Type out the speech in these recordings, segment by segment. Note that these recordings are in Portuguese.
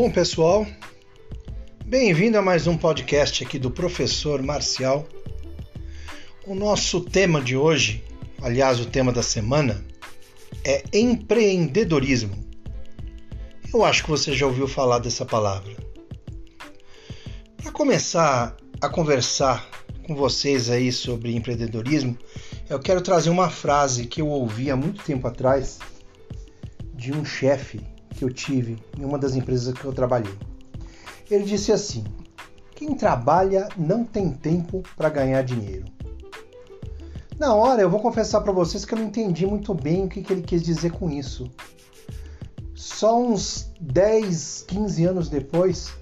Bom, pessoal, bem-vindo a mais um podcast aqui do professor Marcial. O nosso tema de hoje, aliás, o tema da semana, é empreendedorismo. Eu acho que você já ouviu falar dessa palavra. Para começar a conversar com vocês aí sobre empreendedorismo, eu quero trazer uma frase que eu ouvi há muito tempo atrás de um chefe que eu tive em uma das empresas que eu trabalhei. Ele disse assim: quem trabalha não tem tempo para ganhar dinheiro. Na hora, eu vou confessar para vocês que eu não entendi muito bem o que, que ele quis dizer com isso. Só uns 10, 15 anos depois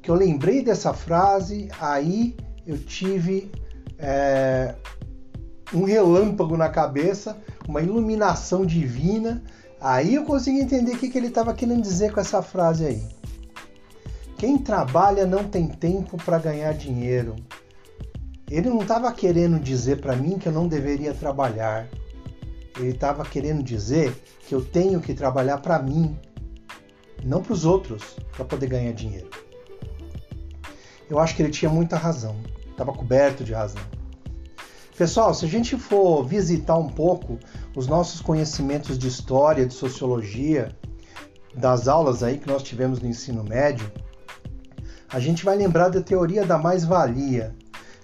que eu lembrei dessa frase, aí eu tive é, um relâmpago na cabeça, uma iluminação divina Aí eu consegui entender o que, que ele estava querendo dizer com essa frase aí. Quem trabalha não tem tempo para ganhar dinheiro. Ele não estava querendo dizer para mim que eu não deveria trabalhar. Ele estava querendo dizer que eu tenho que trabalhar para mim, não para os outros, para poder ganhar dinheiro. Eu acho que ele tinha muita razão. Estava coberto de razão. Pessoal, se a gente for visitar um pouco os nossos conhecimentos de história, de sociologia, das aulas aí que nós tivemos no ensino médio, a gente vai lembrar da teoria da mais-valia.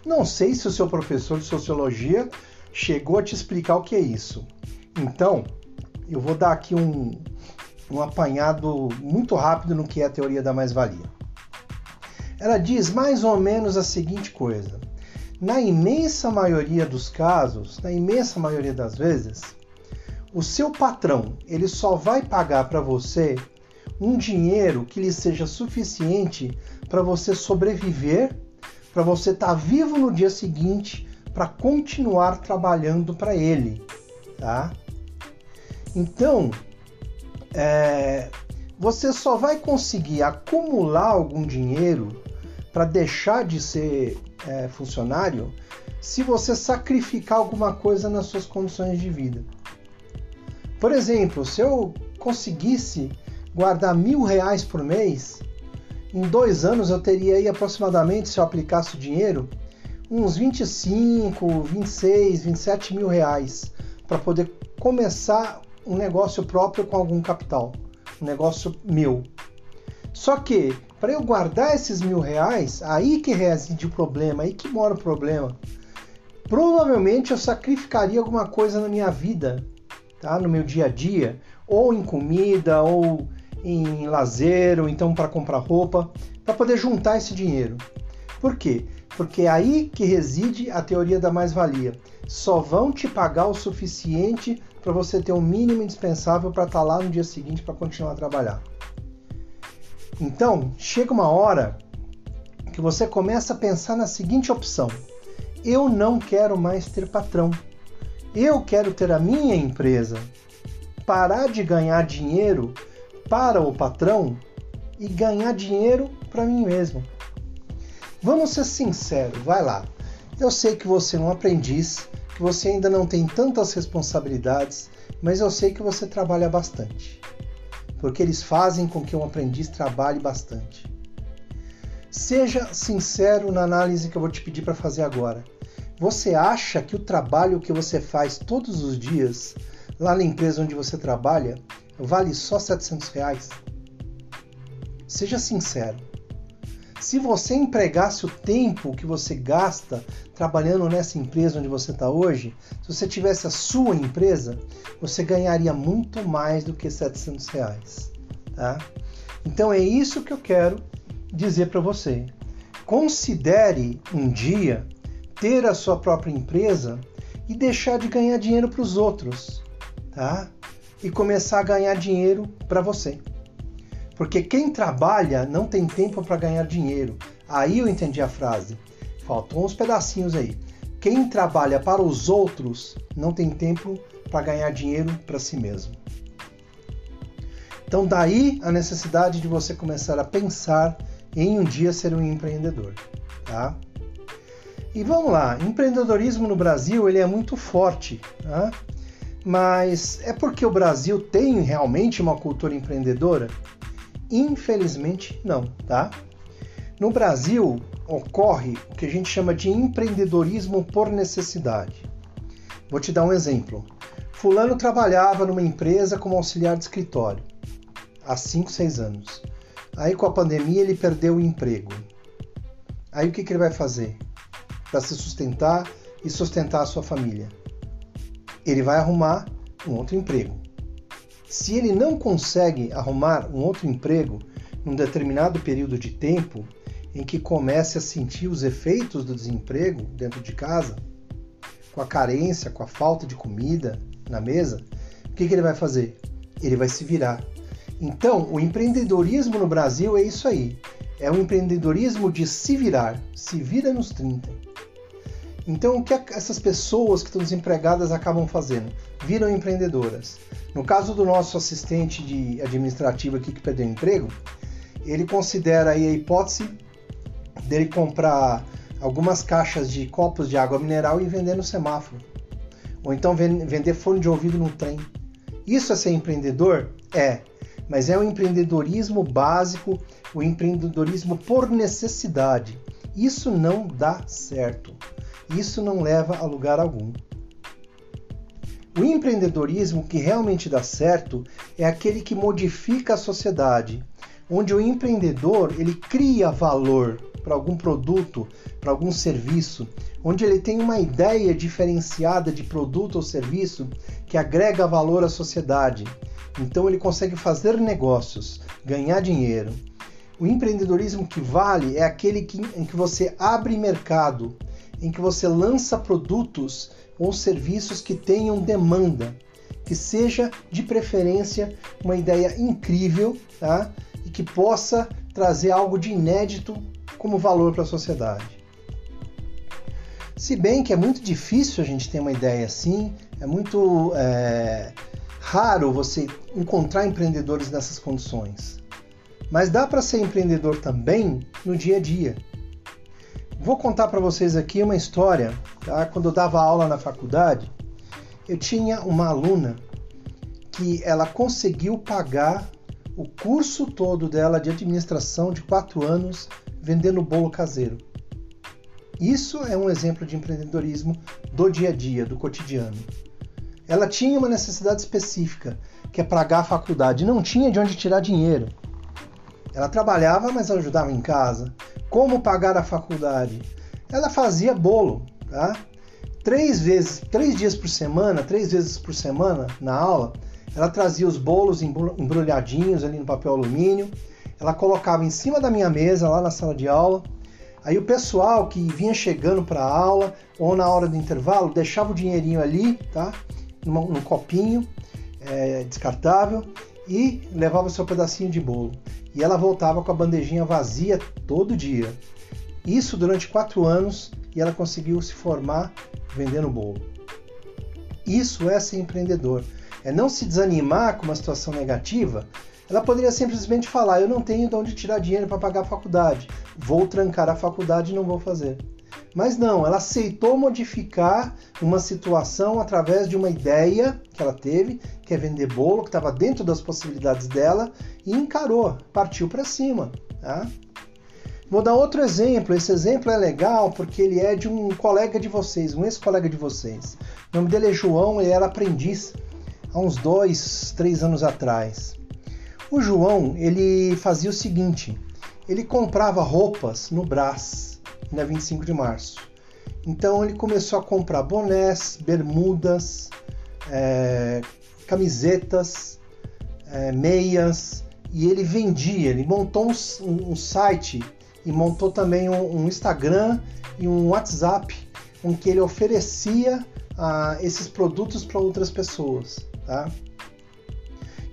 Não sei se o seu professor de sociologia chegou a te explicar o que é isso. Então, eu vou dar aqui um, um apanhado muito rápido no que é a teoria da mais-valia. Ela diz mais ou menos a seguinte coisa: na imensa maioria dos casos, na imensa maioria das vezes, o seu patrão ele só vai pagar para você um dinheiro que lhe seja suficiente para você sobreviver, para você estar tá vivo no dia seguinte, para continuar trabalhando para ele, tá? Então, é, você só vai conseguir acumular algum dinheiro para deixar de ser é, funcionário se você sacrificar alguma coisa nas suas condições de vida. Por exemplo, se eu conseguisse guardar mil reais por mês, em dois anos eu teria aí aproximadamente, se eu aplicasse o dinheiro, uns 25, 26, 27 mil reais para poder começar um negócio próprio com algum capital, um negócio meu. Só que para eu guardar esses mil reais, aí que reside o problema, aí que mora o problema. Provavelmente eu sacrificaria alguma coisa na minha vida, tá? no meu dia a dia, ou em comida, ou em lazer, ou então para comprar roupa, para poder juntar esse dinheiro. Por quê? Porque é aí que reside a teoria da mais-valia. Só vão te pagar o suficiente para você ter o mínimo indispensável para estar tá lá no dia seguinte para continuar a trabalhar. Então, chega uma hora que você começa a pensar na seguinte opção: eu não quero mais ter patrão. Eu quero ter a minha empresa. Parar de ganhar dinheiro para o patrão e ganhar dinheiro para mim mesmo. Vamos ser sinceros, vai lá. Eu sei que você é um aprendiz, que você ainda não tem tantas responsabilidades, mas eu sei que você trabalha bastante porque eles fazem com que um aprendiz trabalhe bastante. Seja sincero na análise que eu vou te pedir para fazer agora. Você acha que o trabalho que você faz todos os dias lá na empresa onde você trabalha vale só 700 reais? Seja sincero. Se você empregasse o tempo que você gasta trabalhando nessa empresa onde você está hoje, se você tivesse a sua empresa, você ganharia muito mais do que 700 reais. Tá? Então é isso que eu quero dizer para você. Considere um dia ter a sua própria empresa e deixar de ganhar dinheiro para os outros, tá? E começar a ganhar dinheiro para você. Porque quem trabalha não tem tempo para ganhar dinheiro. Aí eu entendi a frase. Faltam uns pedacinhos aí. Quem trabalha para os outros não tem tempo para ganhar dinheiro para si mesmo. Então, daí a necessidade de você começar a pensar em um dia ser um empreendedor, tá? E vamos lá, empreendedorismo no Brasil ele é muito forte, tá? mas é porque o Brasil tem realmente uma cultura empreendedora? Infelizmente, não, tá? No Brasil, ocorre o que a gente chama de empreendedorismo por necessidade. Vou te dar um exemplo. Fulano trabalhava numa empresa como auxiliar de escritório há 5, 6 anos. Aí com a pandemia ele perdeu o emprego. Aí o que, que ele vai fazer? Para se sustentar e sustentar a sua família. Ele vai arrumar um outro emprego. Se ele não consegue arrumar um outro emprego num determinado período de tempo em que comece a sentir os efeitos do desemprego dentro de casa, com a carência, com a falta de comida na mesa, o que, que ele vai fazer? Ele vai se virar. Então, o empreendedorismo no Brasil é isso aí. É o empreendedorismo de se virar, se vira nos 30. Então, o que essas pessoas que estão desempregadas acabam fazendo? Viram empreendedoras. No caso do nosso assistente de administrativo aqui que perdeu o emprego, ele considera a hipótese dele comprar algumas caixas de copos de água mineral e vender no semáforo. Ou então vender fone de ouvido no trem. Isso é ser empreendedor? É, mas é o empreendedorismo básico, o empreendedorismo por necessidade. Isso não dá certo. Isso não leva a lugar algum. O empreendedorismo que realmente dá certo é aquele que modifica a sociedade, onde o empreendedor ele cria valor para algum produto, para algum serviço, onde ele tem uma ideia diferenciada de produto ou serviço que agrega valor à sociedade. Então ele consegue fazer negócios, ganhar dinheiro. O empreendedorismo que vale é aquele que, em que você abre mercado, em que você lança produtos ou serviços que tenham demanda, que seja de preferência uma ideia incrível tá? e que possa trazer algo de inédito como valor para a sociedade. Se bem que é muito difícil a gente ter uma ideia assim, é muito é, raro você encontrar empreendedores nessas condições. Mas dá para ser empreendedor também no dia a dia. Vou contar para vocês aqui uma história. Tá? Quando eu dava aula na faculdade, eu tinha uma aluna que ela conseguiu pagar o curso todo dela de administração de quatro anos vendendo bolo caseiro. Isso é um exemplo de empreendedorismo do dia a dia, do cotidiano. Ela tinha uma necessidade específica, que é pagar a faculdade, não tinha de onde tirar dinheiro. Ela trabalhava, mas ajudava em casa. Como pagar a faculdade? Ela fazia bolo, tá? Três vezes, três dias por semana, três vezes por semana na aula, ela trazia os bolos embrulhadinhos ali no papel alumínio ela colocava em cima da minha mesa lá na sala de aula. Aí o pessoal que vinha chegando para a aula ou na hora do intervalo deixava o dinheirinho ali, tá? Num, num copinho é, descartável e levava seu pedacinho de bolo. E ela voltava com a bandejinha vazia todo dia. Isso durante quatro anos e ela conseguiu se formar vendendo bolo. Isso é ser empreendedor. É não se desanimar com uma situação negativa ela poderia simplesmente falar: Eu não tenho de onde tirar dinheiro para pagar a faculdade, vou trancar a faculdade e não vou fazer. Mas não, ela aceitou modificar uma situação através de uma ideia que ela teve, que é vender bolo, que estava dentro das possibilidades dela, e encarou, partiu para cima. Tá? Vou dar outro exemplo. Esse exemplo é legal porque ele é de um colega de vocês, um ex-colega de vocês. O nome dele é João, ele era aprendiz há uns dois, três anos atrás. O João, ele fazia o seguinte, ele comprava roupas no Brás, na 25 de março. Então ele começou a comprar bonés, bermudas, é, camisetas, é, meias, e ele vendia, ele montou um, um site e montou também um, um, Instagram e um WhatsApp em que ele oferecia ah, esses produtos para outras pessoas. Tá?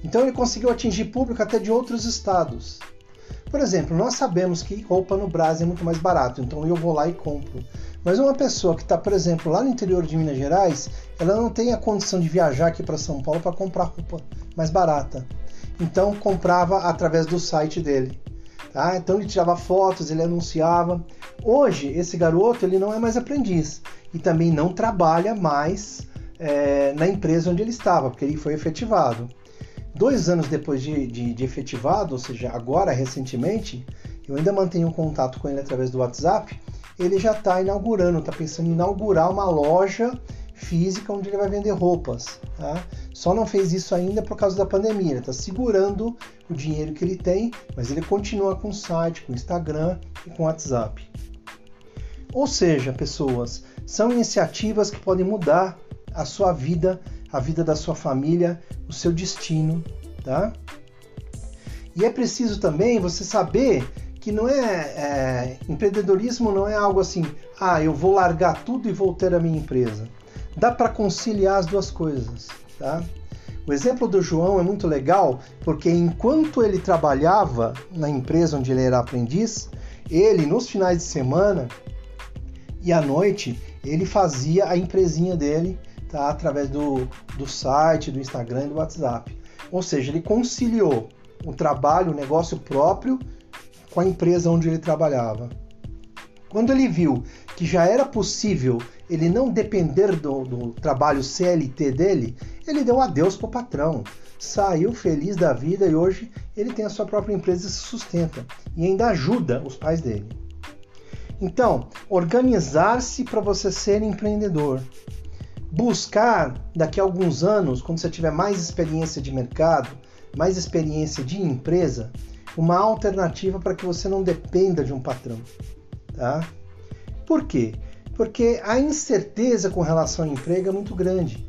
Então ele conseguiu atingir público até de outros estados. Por exemplo, nós sabemos que roupa no Brasil é muito mais barato, então eu vou lá e compro. Mas uma pessoa que está, por exemplo, lá no interior de Minas Gerais, ela não tem a condição de viajar aqui para São Paulo para comprar roupa mais barata. Então comprava através do site dele. Tá? Então ele tirava fotos, ele anunciava. Hoje esse garoto ele não é mais aprendiz e também não trabalha mais é, na empresa onde ele estava, porque ele foi efetivado. Dois anos depois de, de, de efetivado, ou seja, agora recentemente, eu ainda mantenho contato com ele através do WhatsApp. Ele já está inaugurando, está pensando em inaugurar uma loja física onde ele vai vender roupas. Tá? Só não fez isso ainda por causa da pandemia. Ele está segurando o dinheiro que ele tem, mas ele continua com o site, com o Instagram e com o WhatsApp. Ou seja, pessoas, são iniciativas que podem mudar a sua vida, a vida da sua família, o seu destino, tá? E é preciso também você saber que não é, é, empreendedorismo não é algo assim, ah, eu vou largar tudo e vou ter a minha empresa. Dá para conciliar as duas coisas, tá? O exemplo do João é muito legal porque enquanto ele trabalhava na empresa onde ele era aprendiz, ele nos finais de semana e à noite ele fazia a empresinha dele tá, através do, do site, do Instagram e do WhatsApp. Ou seja, ele conciliou o trabalho, o negócio próprio com a empresa onde ele trabalhava. Quando ele viu que já era possível ele não depender do, do trabalho CLT dele, ele deu adeus para o patrão. Saiu feliz da vida e hoje ele tem a sua própria empresa e se sustenta. E ainda ajuda os pais dele. Então, organizar-se para você ser empreendedor. Buscar daqui a alguns anos, quando você tiver mais experiência de mercado, mais experiência de empresa, uma alternativa para que você não dependa de um patrão, tá? Por quê? Porque a incerteza com relação ao emprego é muito grande.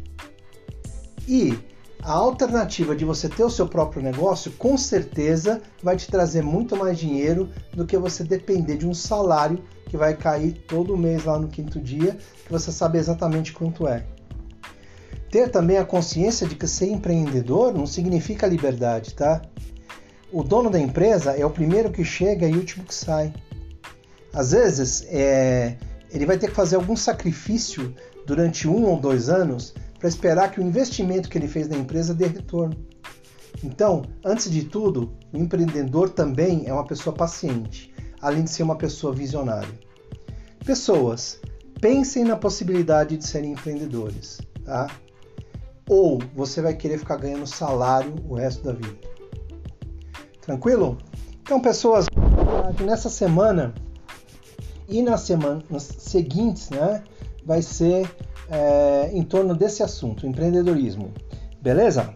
E a alternativa de você ter o seu próprio negócio, com certeza, vai te trazer muito mais dinheiro do que você depender de um salário que vai cair todo mês lá no quinto dia, que você sabe exatamente quanto é. Ter também a consciência de que ser empreendedor não significa liberdade, tá? O dono da empresa é o primeiro que chega e o último que sai. Às vezes, é, ele vai ter que fazer algum sacrifício durante um ou dois anos para esperar que o investimento que ele fez na empresa dê retorno. Então, antes de tudo, o empreendedor também é uma pessoa paciente além de ser uma pessoa visionária. Pessoas, pensem na possibilidade de serem empreendedores, tá? Ou você vai querer ficar ganhando salário o resto da vida. Tranquilo? Então, pessoas, nessa semana e nas semanas seguintes, né, vai ser é, em torno desse assunto, empreendedorismo. Beleza?